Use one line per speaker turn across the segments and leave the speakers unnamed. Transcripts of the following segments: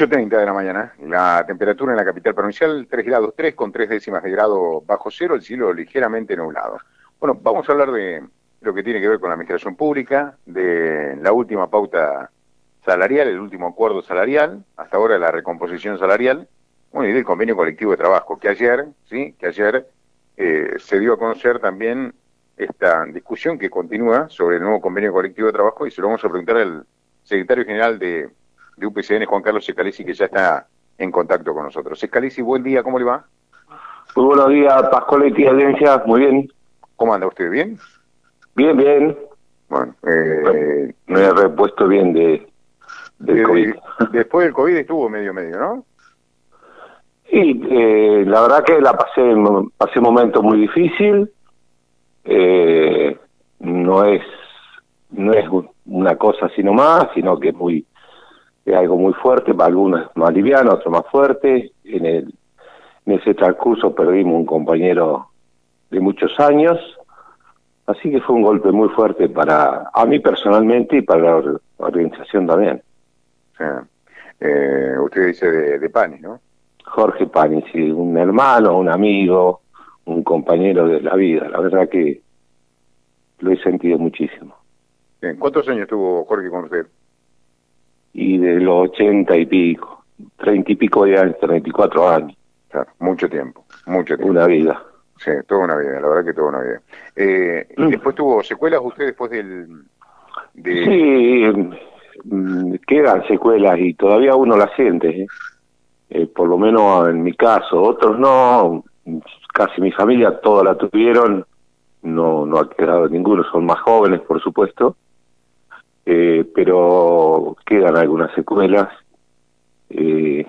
8.30 de la mañana. La temperatura en la capital provincial, 3 grados 3 con 3 décimas de grado bajo cero, el cielo ligeramente nublado. Bueno, vamos a hablar de lo que tiene que ver con la administración pública, de la última pauta salarial, el último acuerdo salarial, hasta ahora la recomposición salarial, bueno, y del convenio colectivo de trabajo, que ayer, sí, que ayer eh, se dio a conocer también esta discusión que continúa sobre el nuevo convenio colectivo de trabajo y se lo vamos a preguntar al secretario general de, de UPCN, Juan Carlos Escalisi, que ya está en contacto con nosotros. Escalisi, buen día, ¿cómo le va?
Muy buenos días, Pascoletti, audiencia, muy bien.
¿Cómo anda usted? ¿Bien?
Bien, bien.
Bueno, eh,
me he repuesto bien de, del COVID.
Después del COVID estuvo medio medio, ¿no?
Sí, eh, la verdad que la pasé, pasé un momento muy difícil. Eh, no es no es una cosa así nomás, sino que es muy algo muy fuerte, para algunos más liviano, otros más fuerte. En, el, en ese transcurso perdimos un compañero de muchos años, así que fue un golpe muy fuerte para a mí personalmente y para la organización también.
Eh, usted dice de, de Pani, ¿no?
Jorge Pani, sí, un hermano, un amigo, un compañero de la vida. La verdad que lo he sentido muchísimo.
¿Cuántos años tuvo Jorge con usted?
Y de los ochenta y pico, treinta y pico de años, treinta y cuatro años.
Claro, mucho tiempo, mucho tiempo.
Una vida.
Sí, toda una vida, la verdad que toda una vida. Eh, ¿y mm. después tuvo secuelas usted después del...?
De... Sí, mm, quedan secuelas y todavía uno las siente, ¿eh? Eh, por lo menos en mi caso, otros no, casi mi familia toda la tuvieron, no, no ha quedado ninguno, son más jóvenes por supuesto, eh, pero quedan algunas secuelas eh,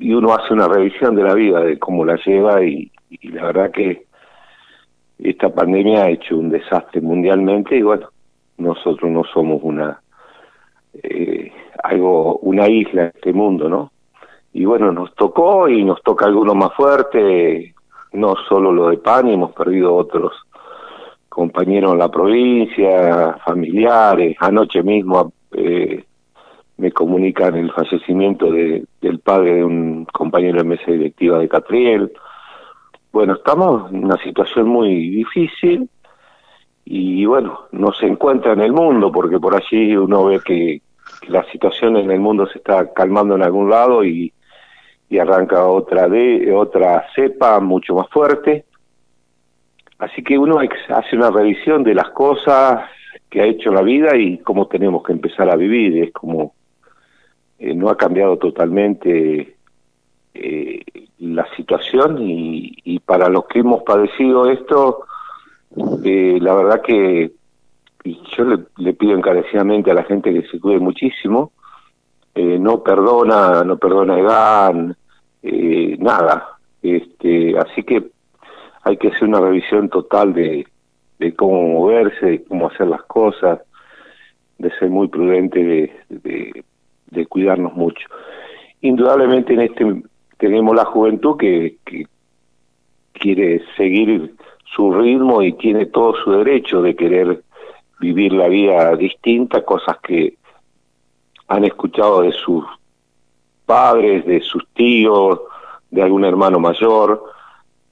y uno hace una revisión de la vida, de cómo la lleva y, y la verdad que esta pandemia ha hecho un desastre mundialmente y bueno, nosotros no somos una eh, algo una isla en este mundo, ¿no? Y bueno, nos tocó y nos toca alguno más fuerte, no solo lo de Pani, hemos perdido otros compañeros en la provincia, familiares, anoche mismo eh, me comunican el fallecimiento de, del padre de un compañero de mesa directiva de Catriel. Bueno, estamos en una situación muy difícil y bueno, no se encuentra en el mundo porque por allí uno ve que, la situación en el mundo se está calmando en algún lado y, y arranca otra de otra cepa mucho más fuerte Así que uno hace una revisión de las cosas que ha hecho la vida y cómo tenemos que empezar a vivir. Es como eh, no ha cambiado totalmente eh, la situación y, para los que hemos padecido esto, eh, la verdad que yo le, pido encarecidamente a la gente que se cuide muchísimo, no perdona, no perdona edad, nada. Este, así que hay que hacer una revisión total de, de cómo moverse, de cómo hacer las cosas, de ser muy prudente, de, de, cuidarnos mucho. Indudablemente en este tenemos la juventud que, que quiere seguir su ritmo y tiene todo su derecho de querer vivir la vida distinta, cosas que han escuchado de sus padres, de sus tíos, de algún hermano mayor,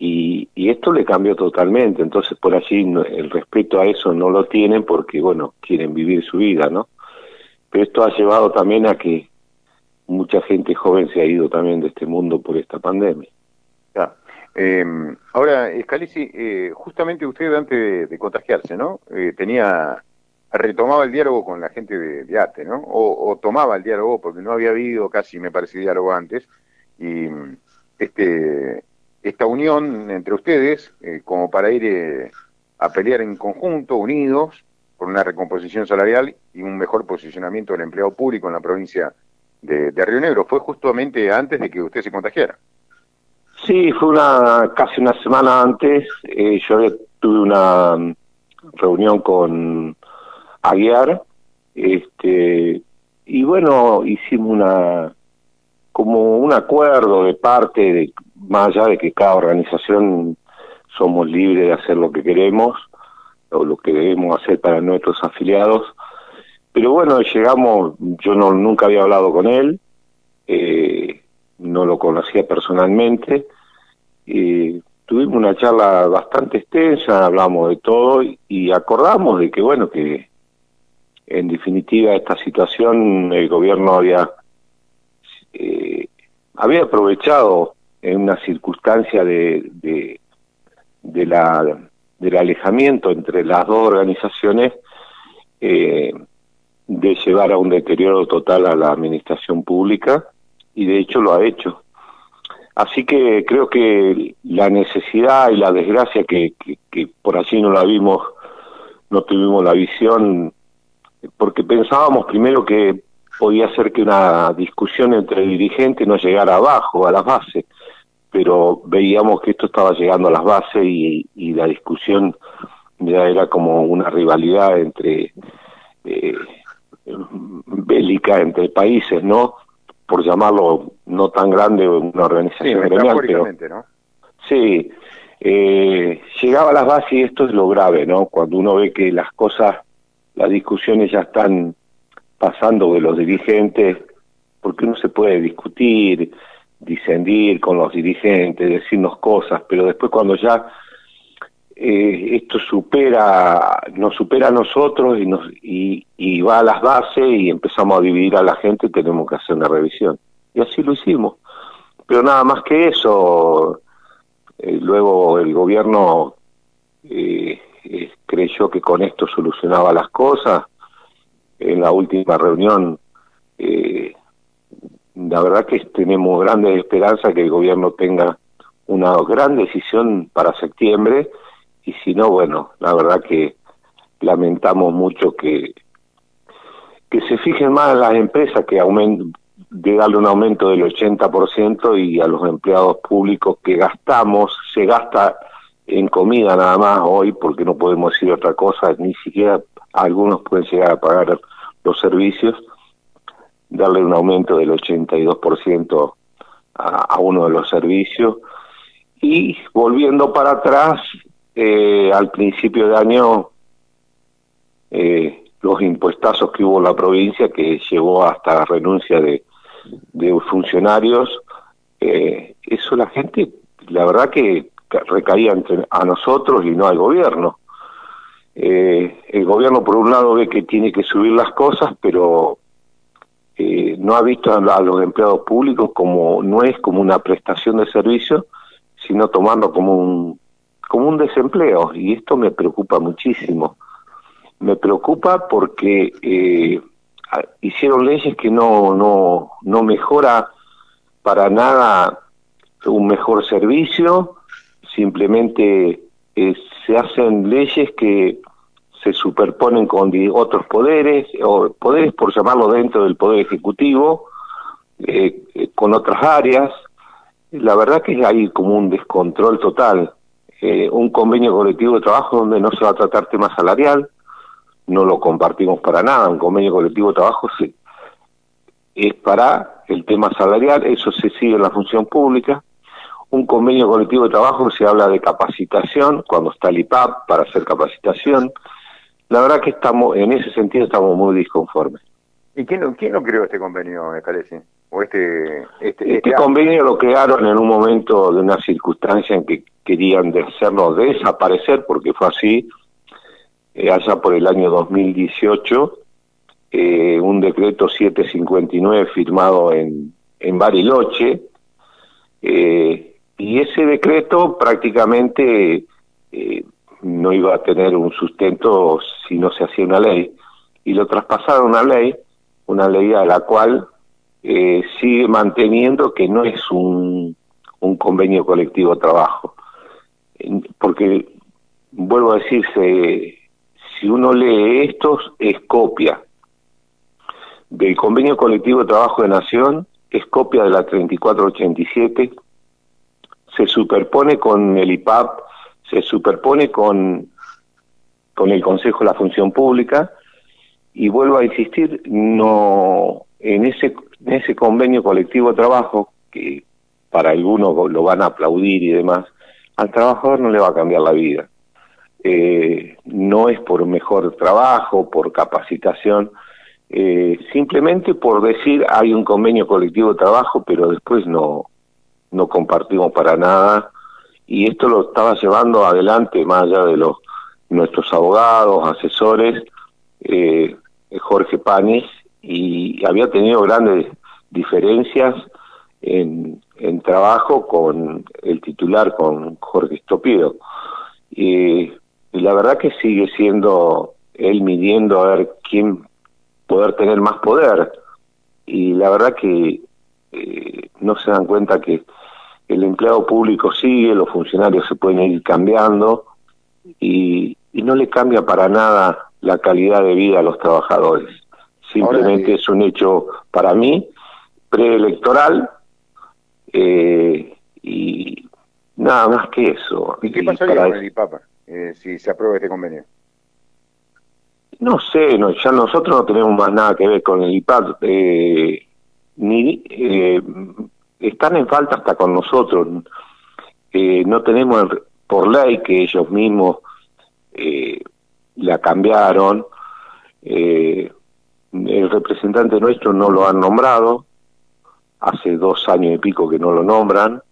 y, y, esto le cambió totalmente, entonces por allí el respeto a eso no lo tienen porque, bueno, quieren vivir su vida, ¿no? Pero esto ha llevado también a que mucha gente joven se ha ido también de este mundo por esta pandemia.
Ya. Eh, ahora, Scalisi, eh, justamente usted antes de, contagiarse, ¿no? Eh, tenía, retomaba el diálogo con la gente de, de ATE, ¿no? O, o, tomaba el diálogo, porque no había habido casi, me parece, diálogo antes, y este esta unión entre ustedes eh, como para ir eh, a pelear en conjunto, unidos, por una recomposición salarial y un mejor posicionamiento del empleado público en la provincia de, Río Negro. Fue justamente antes de que usted se contagiara.
Sí, fue una casi una semana antes. Eh, yo tuve una mm, reunión con Aguiar, este, y bueno, hicimos una como un acuerdo de parte de más allá de que cada organización somos libres de hacer lo que queremos o lo que debemos hacer para nuestros afiliados. Pero bueno, llegamos, yo no nunca había hablado con él, eh, no lo conocía personalmente, y tuvimos una charla bastante extensa, hablamos de todo y acordamos de que, bueno, que en definitiva esta situación el gobierno había, eh, había aprovechado en una circunstancia de, de, la, del alejamiento entre las dos organizaciones eh, de llevar a un deterioro total a la administración pública y de hecho lo ha hecho. Así que creo que la necesidad y la desgracia que, que, por allí no la vimos, no tuvimos la visión, porque pensábamos primero que podía ser que una discusión entre dirigentes no llegara abajo, a las bases, pero veíamos que esto estaba llegando a las bases y, y la discusión ya era como una rivalidad entre eh, bélica entre países, ¿no? Por llamarlo no tan grande una organización gremial, pero ¿no? sí, eh, llegaba a las bases y esto es lo grave, ¿no? Cuando uno ve que las cosas, las discusiones ya están pasando de los dirigentes, porque uno se puede discutir, disendir con los dirigentes, decirnos cosas, pero después cuando ya eh, esto supera, nos supera a nosotros y, nos, y, va a las bases y empezamos a dividir a la gente, tenemos que hacer una revisión. Y así lo hicimos. Pero nada más que eso, eh, luego el gobierno eh, creyó que con esto solucionaba las cosas. En la última reunión, la verdad que tenemos grandes esperanzas que el gobierno tenga una gran decisión para septiembre y si no, bueno, la verdad que lamentamos mucho que que se fijen más en las empresas que aumenten, de darle un aumento del 80% y a los empleados públicos que gastamos, se gasta en comida nada más hoy porque no podemos decir otra cosa, ni siquiera algunos pueden llegar a pagar los servicios, darle un aumento del 82% a, a uno de los servicios y volviendo para atrás, eh, al principio de año eh, los impuestazos que hubo en la provincia que llevó hasta la renuncia de, de funcionarios, eh, eso la gente, la verdad que recaía entre, a nosotros y no al gobierno. Eh, el gobierno por un lado ve que tiene que subir las cosas, pero eh, no ha visto a, los empleados públicos como no es como una prestación de servicio, sino tomando como un como un desempleo y esto me preocupa muchísimo. Me preocupa porque eh, hicieron leyes que no, no, no mejora para nada un mejor servicio, simplemente eh, se hacen leyes que se superponen con otros poderes, o poderes por llamarlo dentro del Poder Ejecutivo, eh, eh, con otras áreas. La verdad que hay como un descontrol total. Eh, un convenio colectivo de trabajo donde no se va a tratar tema salarial, no lo compartimos para nada, un convenio colectivo de trabajo sí, es para el tema salarial, eso se sigue en la función pública, un convenio colectivo de trabajo se habla de capacitación, cuando está el IPAP para hacer capacitación, la verdad que estamos, en ese sentido estamos muy disconformes.
¿Y quién, quién lo creó este convenio? ¿O este,
este, este, este convenio lo crearon en un momento de una circunstancia en que querían hacernos desaparecer, porque fue así, eh, allá por el año 2018, eh, un decreto 759 firmado en, en Bariloche, eh, y ese decreto prácticamente no iba a tener un sustento si no se hacía una ley, y lo traspasaron a una ley, una ley a la cual eh, sigue manteniendo que no es un, un convenio colectivo de trabajo. Porque vuelvo a decirse, si uno lee estos, es copia del convenio colectivo de trabajo de nación, es copia de la 3487, se superpone con el IPAP, se superpone con, con el Consejo de la Función Pública, y vuelvo a insistir, no en ese, en ese convenio colectivo de trabajo, que para algunos lo van a aplaudir y demás, al trabajador no le va a cambiar la vida. Eh, no es por mejor trabajo, por capacitación, eh, simplemente por decir hay un convenio colectivo de trabajo, pero después no, no compartimos para nada. Y esto lo estaba llevando adelante, más allá de los nuestros abogados, asesores, eh, Jorge Panis, y había tenido grandes diferencias en, en trabajo con el titular, con Jorge Estopido. Y, la verdad que sigue siendo él midiendo a ver quién poder tener más poder. Y la verdad que eh, no se dan cuenta que el empleado público sigue, los funcionarios se pueden ir cambiando y, y no le cambia para nada la calidad de vida a los trabajadores. Simplemente es un hecho para mí preelectoral eh, y nada más que eso.
¿Y qué pasaría con el IPAPA eh, si se aprueba este convenio?
No sé, no, ya nosotros no tenemos más nada que ver con el IPAD. Eh, ni, eh, están en falta hasta con nosotros. Eh, no tenemos por ley que ellos mismos eh, la cambiaron. Eh, el representante nuestro no lo han nombrado. Hace dos años y pico que no lo nombran.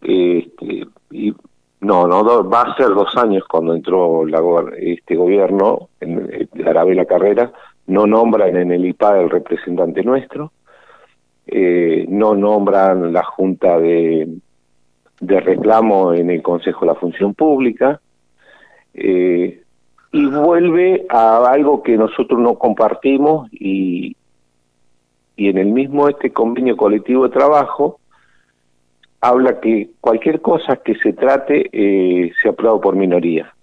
Este, y no, no, va a ser dos años cuando entró la, este gobierno, en, en Arabela Carrera, no nombran en el IPA el representante nuestro, eh, no nombran la Junta de, Reclamo en el Consejo de la Función Pública, eh, y vuelve a algo que nosotros no compartimos y, y en el mismo este convenio colectivo de trabajo, habla que cualquier cosa que se trate eh, se aprueba por minoría.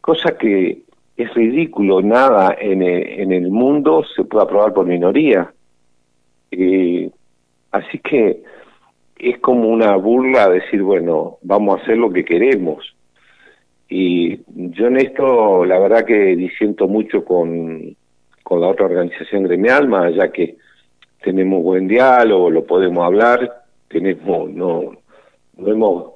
Cosa que es ridículo, nada en el, en el mundo se puede aprobar por minoría. Eh, así que es como una burla decir, bueno, vamos a hacer lo que queremos. Y yo en esto, la verdad que disiento mucho con, con la otra organización gremial, más allá que tenemos buen diálogo, lo podemos hablar, tenemos, no, no, hemos,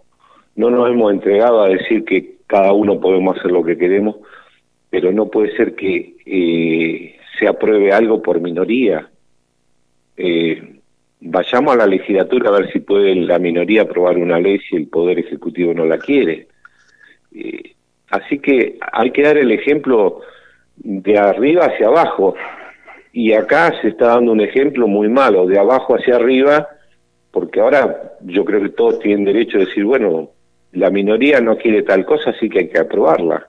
no nos hemos entregado a decir que cada uno podemos hacer lo que queremos, pero no puede ser que eh, se apruebe algo por minoría. Eh, vayamos a la legislatura a ver si puede la minoría aprobar una ley si el Poder Ejecutivo no la quiere. Eh, así que hay que dar el ejemplo de arriba hacia abajo. Y acá se está dando un ejemplo muy malo, de abajo hacia arriba, porque ahora yo creo que todos tienen derecho a decir, bueno, la minoría no quiere tal cosa, así que hay que aprobarla.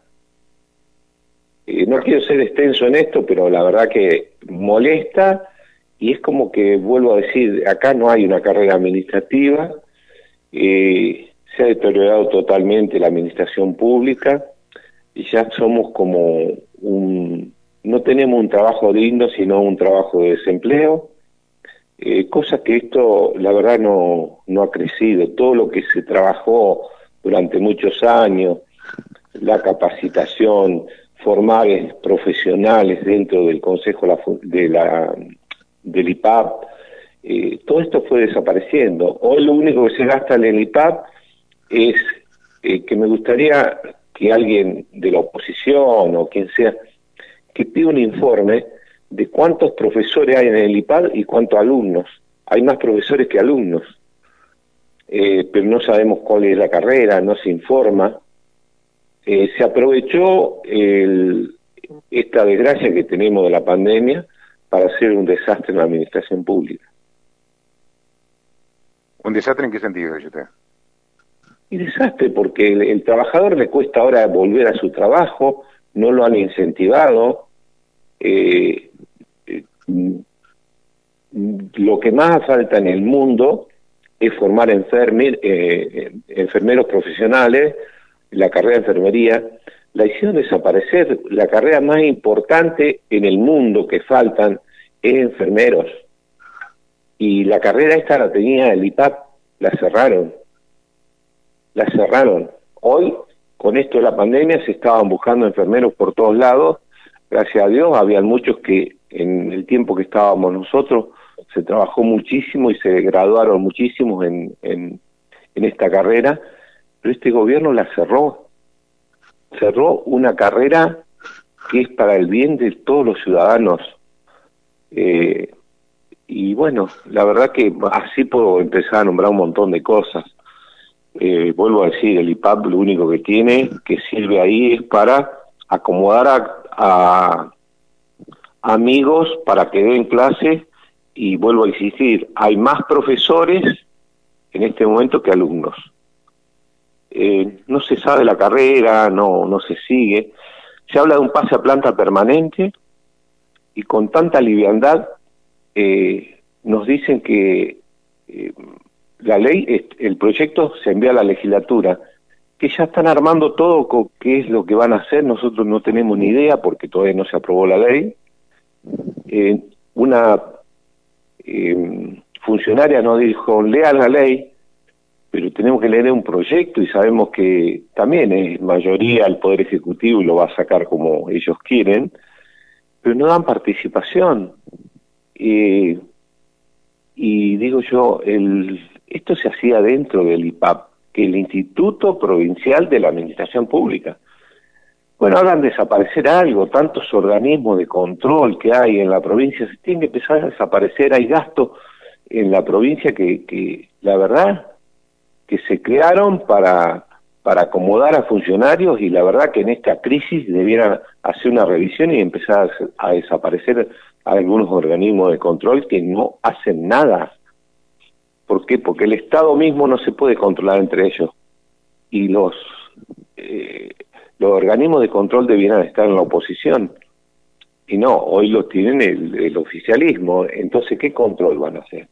Eh, no quiero ser extenso en esto, pero la verdad que molesta y es como que, vuelvo a decir, acá no hay una carrera administrativa, eh, se ha deteriorado totalmente la administración pública y ya somos como un, no tenemos un trabajo digno, sino un trabajo de desempleo eh, cosa que esto la verdad no, no ha crecido. Todo lo que se trabajó durante muchos años, la capacitación, formar profesionales dentro del Consejo de la, del IPAP, eh, todo esto fue desapareciendo. Hoy lo único que se gasta en el IPAP es eh, que me gustaría que alguien de la oposición o quien sea, que pida un informe de cuántos profesores hay en el IPAD y cuántos alumnos. Hay más profesores que alumnos, eh, pero no sabemos cuál es la carrera, no se informa. Eh, se aprovechó el, esta desgracia que tenemos de la pandemia para hacer un desastre en la administración pública.
¿Un desastre en qué sentido, usted?
Y desastre porque el, el trabajador le cuesta ahora volver a su trabajo, no lo han incentivado, eh, lo que más falta en el mundo es formar enfermer, eh, enfermeros profesionales, la carrera de enfermería, la hicieron desaparecer. La carrera más importante en el mundo que faltan es enfermeros. Y la carrera esta la tenía el IPAP, la cerraron. La cerraron. Hoy, con esto de la pandemia, se estaban buscando enfermeros por todos lados. Gracias a Dios, habían muchos que en el tiempo que estábamos nosotros se trabajó muchísimo y se graduaron muchísimos en, en, en esta carrera, pero este gobierno la cerró. Cerró una carrera que es para el bien de todos los ciudadanos Eh, y bueno, la verdad que así puedo empezar a nombrar un montón de cosas. Eh, vuelvo a decir, el IPAP lo único que tiene, que sirve ahí, es para acomodar a, amigos para que den clase y vuelvo a insistir, hay más profesores en este momento que alumnos. Eh, no se sabe la carrera, no, no se sigue. Se habla de un pase a planta permanente y con tanta liviandad eh, nos dicen que eh, la ley, el proyecto se envía a la legislatura, que ya están armando todo qué es lo que van a hacer, nosotros no tenemos ni idea porque todavía no se aprobó la ley. Eh, una funcionaria nos dijo, lea la ley, pero tenemos que leer un proyecto y sabemos que también es mayoría el Poder Ejecutivo y lo va a sacar como ellos quieren, pero no dan participación. y digo yo, el, esto se hacía dentro del IPAP, que el Instituto Provincial de la Administración Pública. Bueno, hagan desaparecer algo, tantos organismos de control que hay en la provincia, se tienen que empezar a desaparecer, hay gasto en la provincia que, que la verdad que se crearon para, para acomodar a funcionarios y la verdad que en esta crisis debieran hacer una revisión y empezar a, desaparecer algunos organismos de control que no hacen nada. ¿Por qué? Porque el Estado mismo no se puede controlar entre ellos y los, eh, los organismos de control debieran estar en la oposición. Y no, hoy lo tienen el, oficialismo. Entonces, ¿qué control van a hacer?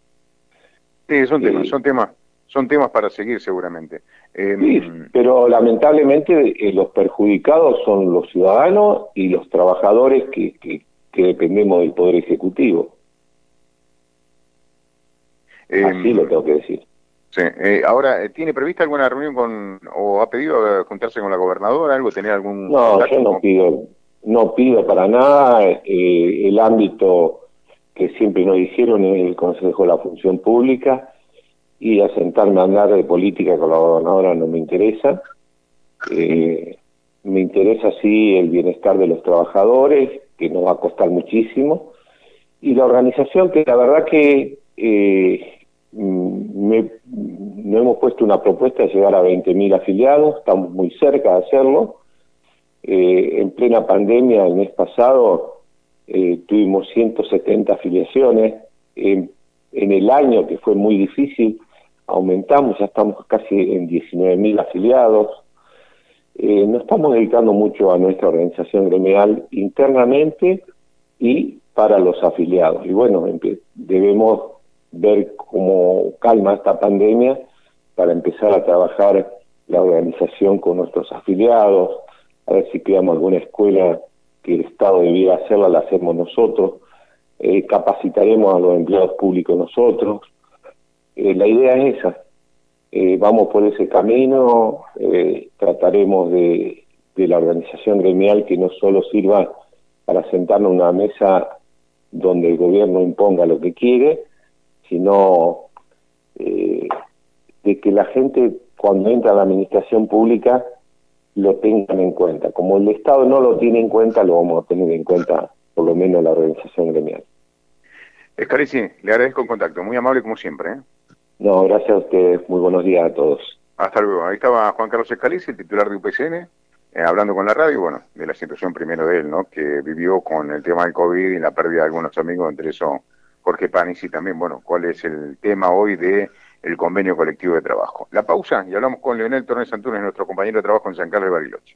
Sí, son temas, son temas son temas para seguir seguramente.
Em, sí, pero lamentablemente eh, los perjudicados son los ciudadanos y los trabajadores que, que, dependemos del Poder Ejecutivo.
Em, Así lo tengo que decir. Sí. Eh, ahora, ¿tiene prevista alguna reunión con, o ha pedido juntarse con la gobernadora, algo, tener algún...
No, yo no pido, no pido para nada eh, el ámbito que siempre nos dijeron en el Consejo de la Función Pública, y a sentarme a hablar de política con la gobernadora no me interesa. Eh, me interesa sí el bienestar de los trabajadores, que nos va a costar muchísimo, y la organización que la verdad que eh, me, no hemos puesto una propuesta de llegar a 20.000 afiliados, estamos muy cerca de hacerlo. Eh, en plena pandemia, el mes pasado, tuvimos 170 afiliaciones. en el año, que fue muy difícil, aumentamos, ya estamos casi en 19.000 afiliados. Eh, nos estamos dedicando mucho a nuestra organización gremial internamente y para los afiliados. Y bueno, debemos ver cómo calma esta pandemia para empezar a trabajar la organización con nuestros afiliados, a ver si creamos alguna escuela que el Estado debiera hacerla, la hacemos nosotros, eh, capacitaremos a los empleados públicos nosotros, eh, la idea es esa. Eh, vamos por ese camino, eh, trataremos de, la organización gremial que no solo sirva para sentarnos en una mesa donde el gobierno imponga lo que quiere, sino de que la gente cuando entra a la administración pública lo tengan en cuenta. Como el Estado no lo tiene en cuenta, lo vamos a tener en cuenta por lo menos la organización gremial.
Escarici, le agradezco el contacto, muy amable como siempre. ¿eh?
No, gracias a ustedes. Muy buenos días a todos.
Hasta luego. Ahí estaba Juan Carlos Escalici, titular de UPCN, eh, hablando con la radio, bueno, de la situación primero de él, ¿no? Que vivió con el tema del COVID y la pérdida de algunos amigos, entre eso Jorge Panis y también, bueno, cuál es el tema hoy de el convenio colectivo de trabajo. La pausa y hablamos con Leonel Torres Antunes, nuestro compañero de trabajo en San Carlos de Bariloche.